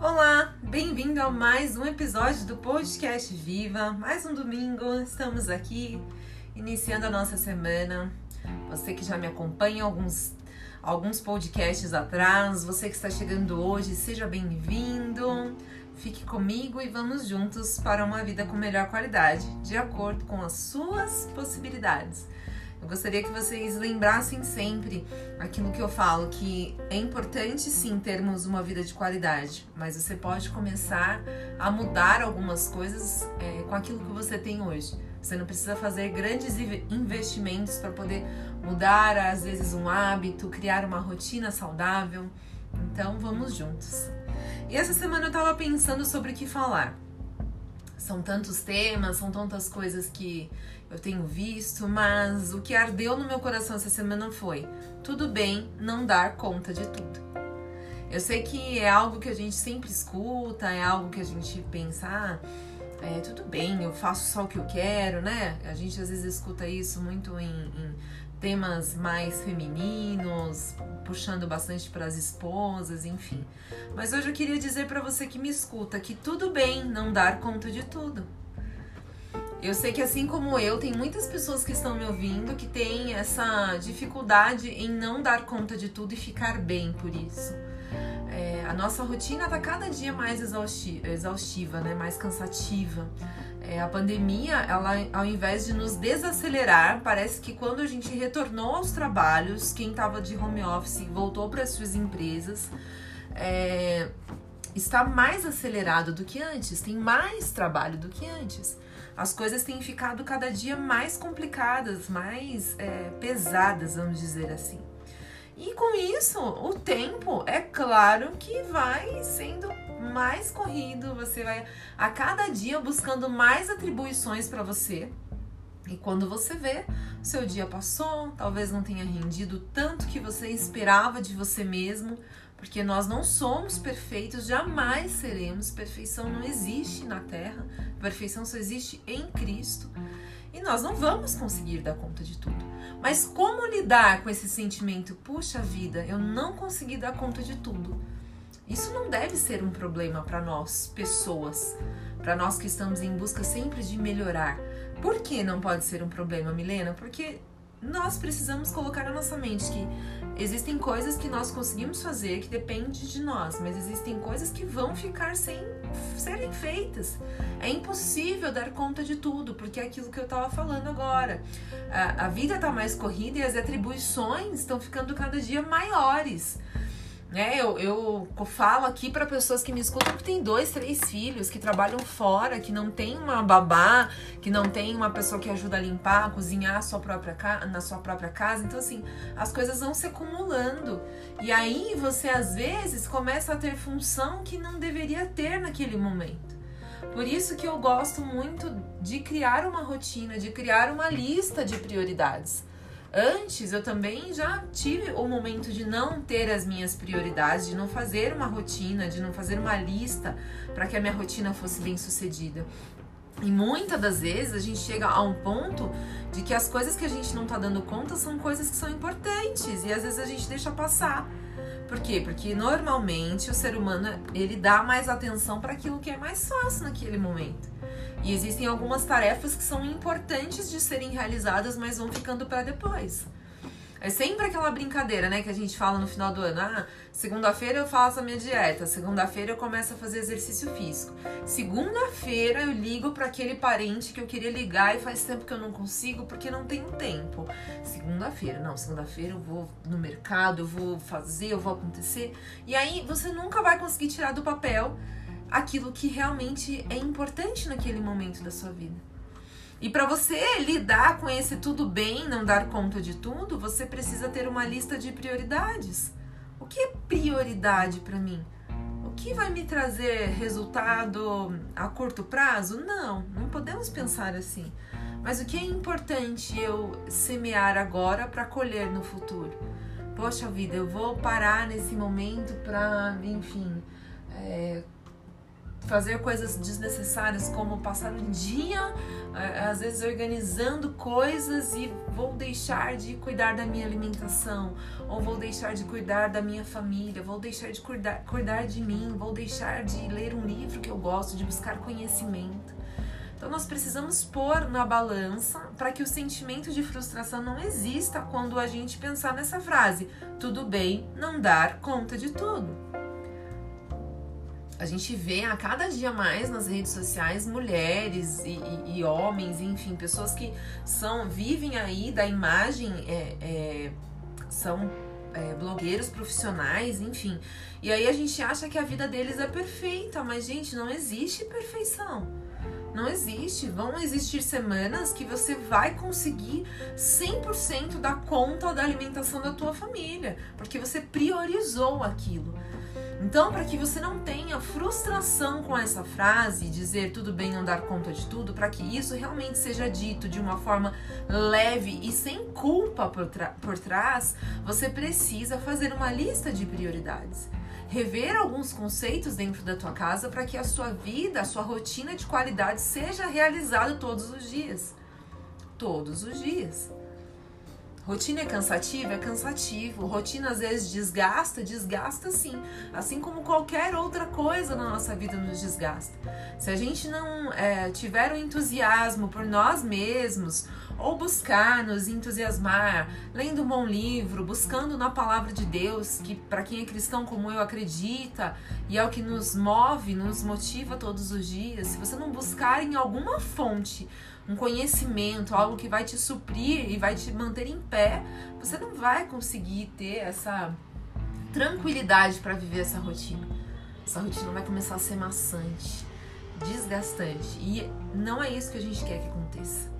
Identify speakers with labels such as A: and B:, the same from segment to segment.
A: Olá, bem-vindo a mais um episódio do podcast Viva. Mais um domingo, estamos aqui iniciando a nossa semana. Você que já me acompanha alguns alguns podcasts atrás, você que está chegando hoje, seja bem-vindo. Fique comigo e vamos juntos para uma vida com melhor qualidade, de acordo com as suas possibilidades. Eu gostaria que vocês lembrassem sempre aquilo que eu falo, que é importante sim termos uma vida de qualidade, mas você pode começar a mudar algumas coisas é, com aquilo que você tem hoje. Você não precisa fazer grandes investimentos para poder mudar, às vezes, um hábito, criar uma rotina saudável. Então, vamos juntos. E essa semana eu estava pensando sobre o que falar. São tantos temas, são tantas coisas que eu tenho visto, mas o que ardeu no meu coração essa semana foi: tudo bem não dar conta de tudo. Eu sei que é algo que a gente sempre escuta, é algo que a gente pensa, ah, é, tudo bem, eu faço só o que eu quero, né? A gente às vezes escuta isso muito em, em temas mais femininos, puxando bastante para as esposas, enfim. Mas hoje eu queria dizer para você que me escuta que tudo bem não dar conta de tudo. Eu sei que assim como eu, tem muitas pessoas que estão me ouvindo que têm essa dificuldade em não dar conta de tudo e ficar bem por isso. É, a nossa rotina está cada dia mais exaustiva, né? mais cansativa. É, a pandemia, ela, ao invés de nos desacelerar, parece que quando a gente retornou aos trabalhos, quem estava de home office voltou para as suas empresas, é, está mais acelerado do que antes, tem mais trabalho do que antes as coisas têm ficado cada dia mais complicadas, mais é, pesadas, vamos dizer assim. E com isso, o tempo, é claro que vai sendo mais corrido, você vai a cada dia buscando mais atribuições para você. E quando você vê, seu dia passou, talvez não tenha rendido tanto que você esperava de você mesmo, porque nós não somos perfeitos, jamais seremos. Perfeição não existe na Terra, perfeição só existe em Cristo. E nós não vamos conseguir dar conta de tudo. Mas como lidar com esse sentimento? Puxa vida, eu não consegui dar conta de tudo. Isso não deve ser um problema para nós, pessoas, para nós que estamos em busca sempre de melhorar. Por que não pode ser um problema, Milena? Porque nós precisamos colocar na nossa mente que existem coisas que nós conseguimos fazer que depende de nós, mas existem coisas que vão ficar sem serem feitas. É impossível dar conta de tudo, porque é aquilo que eu estava falando agora. A, a vida está mais corrida e as atribuições estão ficando cada dia maiores. Né? Eu, eu falo aqui para pessoas que me escutam que tem dois, três filhos, que trabalham fora, que não tem uma babá, que não tem uma pessoa que ajuda a limpar, a cozinhar a sua própria na sua própria casa. Então, assim, as coisas vão se acumulando. E aí você, às vezes, começa a ter função que não deveria ter naquele momento. Por isso que eu gosto muito de criar uma rotina, de criar uma lista de prioridades. Antes eu também já tive o momento de não ter as minhas prioridades, de não fazer uma rotina, de não fazer uma lista para que a minha rotina fosse bem sucedida. E muitas das vezes a gente chega a um ponto de que as coisas que a gente não está dando conta são coisas que são importantes e às vezes a gente deixa passar. Por quê? Porque normalmente o ser humano ele dá mais atenção para aquilo que é mais fácil naquele momento. E existem algumas tarefas que são importantes de serem realizadas, mas vão ficando para depois. É sempre aquela brincadeira, né, que a gente fala no final do ano. Ah, segunda-feira eu faço a minha dieta, segunda-feira eu começo a fazer exercício físico. Segunda-feira eu ligo para aquele parente que eu queria ligar e faz tempo que eu não consigo porque não tenho tempo. Segunda-feira, não, segunda-feira eu vou no mercado, eu vou fazer, eu vou acontecer. E aí você nunca vai conseguir tirar do papel aquilo que realmente é importante naquele momento da sua vida. E para você lidar com esse tudo bem, não dar conta de tudo, você precisa ter uma lista de prioridades. O que é prioridade para mim? O que vai me trazer resultado a curto prazo? Não, não podemos pensar assim. Mas o que é importante eu semear agora para colher no futuro? Poxa vida, eu vou parar nesse momento para, enfim, é, fazer coisas desnecessárias, como passar o dia, é, às vezes, organizando coisas e vou deixar de cuidar da minha alimentação, ou vou deixar de cuidar da minha família, vou deixar de cuidar, cuidar de mim, vou deixar de ler um livro que eu gosto, de buscar conhecimento. Então nós precisamos pôr na balança para que o sentimento de frustração não exista quando a gente pensar nessa frase: tudo bem não dar conta de tudo. A gente vê a cada dia mais nas redes sociais mulheres e, e, e homens, enfim, pessoas que são vivem aí da imagem, é, é, são é, blogueiros profissionais, enfim. E aí a gente acha que a vida deles é perfeita, mas gente, não existe perfeição. Não existe. Vão existir semanas que você vai conseguir 100% dar conta da alimentação da tua família, porque você priorizou aquilo. Então, para que você não tenha frustração com essa frase, dizer tudo bem não dar conta de tudo, para que isso realmente seja dito de uma forma leve e sem culpa por, por trás, você precisa fazer uma lista de prioridades rever alguns conceitos dentro da tua casa para que a sua vida, a sua rotina de qualidade seja realizada todos os dias. Todos os dias. Rotina é cansativa? É cansativo. Rotina às vezes desgasta? Desgasta sim. Assim como qualquer outra coisa na nossa vida nos desgasta. Se a gente não é, tiver o entusiasmo por nós mesmos, ou buscar nos entusiasmar, lendo um bom livro, buscando na palavra de Deus, que para quem é cristão como eu acredita e é o que nos move, nos motiva todos os dias. Se você não buscar em alguma fonte um conhecimento, algo que vai te suprir e vai te manter em pé, você não vai conseguir ter essa tranquilidade para viver essa rotina. Essa rotina vai começar a ser maçante, desgastante. E não é isso que a gente quer que aconteça.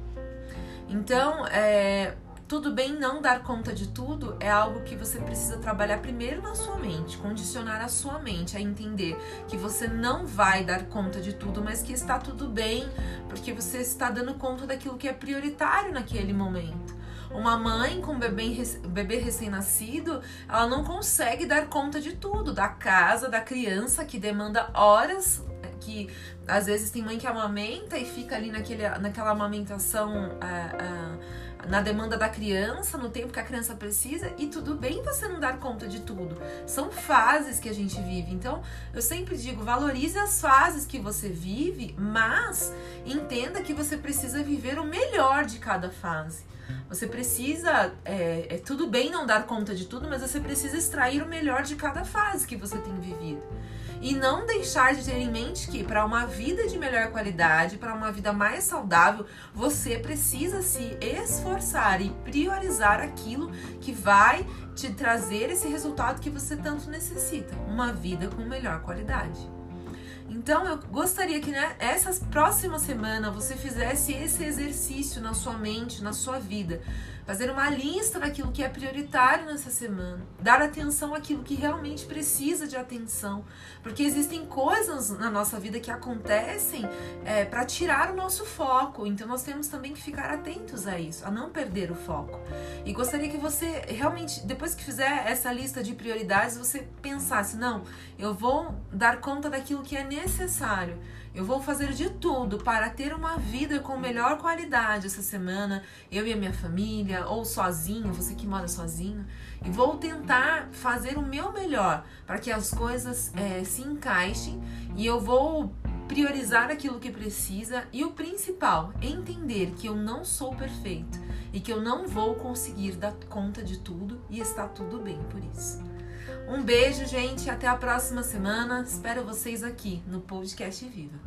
A: Então, é, tudo bem não dar conta de tudo é algo que você precisa trabalhar primeiro na sua mente, condicionar a sua mente a entender que você não vai dar conta de tudo, mas que está tudo bem, porque você está dando conta daquilo que é prioritário naquele momento. Uma mãe com bebê, bebê recém-nascido, ela não consegue dar conta de tudo, da casa, da criança que demanda horas que às vezes tem mãe que amamenta e fica ali naquele, naquela amamentação ah, ah, na demanda da criança, no tempo que a criança precisa, e tudo bem você não dar conta de tudo. São fases que a gente vive. Então, eu sempre digo, valorize as fases que você vive, mas entenda que você precisa viver o melhor de cada fase. Você precisa, é, é tudo bem não dar conta de tudo, mas você precisa extrair o melhor de cada fase que você tem vivido e não deixar de ter em mente que para uma vida de melhor qualidade, para uma vida mais saudável, você precisa se esforçar e priorizar aquilo que vai te trazer esse resultado que você tanto necessita, uma vida com melhor qualidade. Então eu gostaria que né, essas próximas semanas você fizesse esse exercício na sua mente, na sua vida, fazer uma lista daquilo que é prioritário nessa semana, dar atenção àquilo que realmente precisa de atenção, porque existem coisas na nossa vida que acontecem é, para tirar o nosso foco, então nós temos também que ficar atentos a isso, a não perder o foco. E gostaria que você realmente, depois que fizer essa lista de prioridades, você pensasse: não, eu vou dar conta daquilo que é necessário. Eu vou fazer de tudo para ter uma vida com melhor qualidade essa semana, eu e a minha família, ou sozinho, você que mora sozinho, e vou tentar fazer o meu melhor para que as coisas é, se encaixem e eu vou priorizar aquilo que precisa e o principal, entender que eu não sou perfeito e que eu não vou conseguir dar conta de tudo e está tudo bem por isso. Um beijo, gente. Até a próxima semana. Espero vocês aqui no Podcast Viva.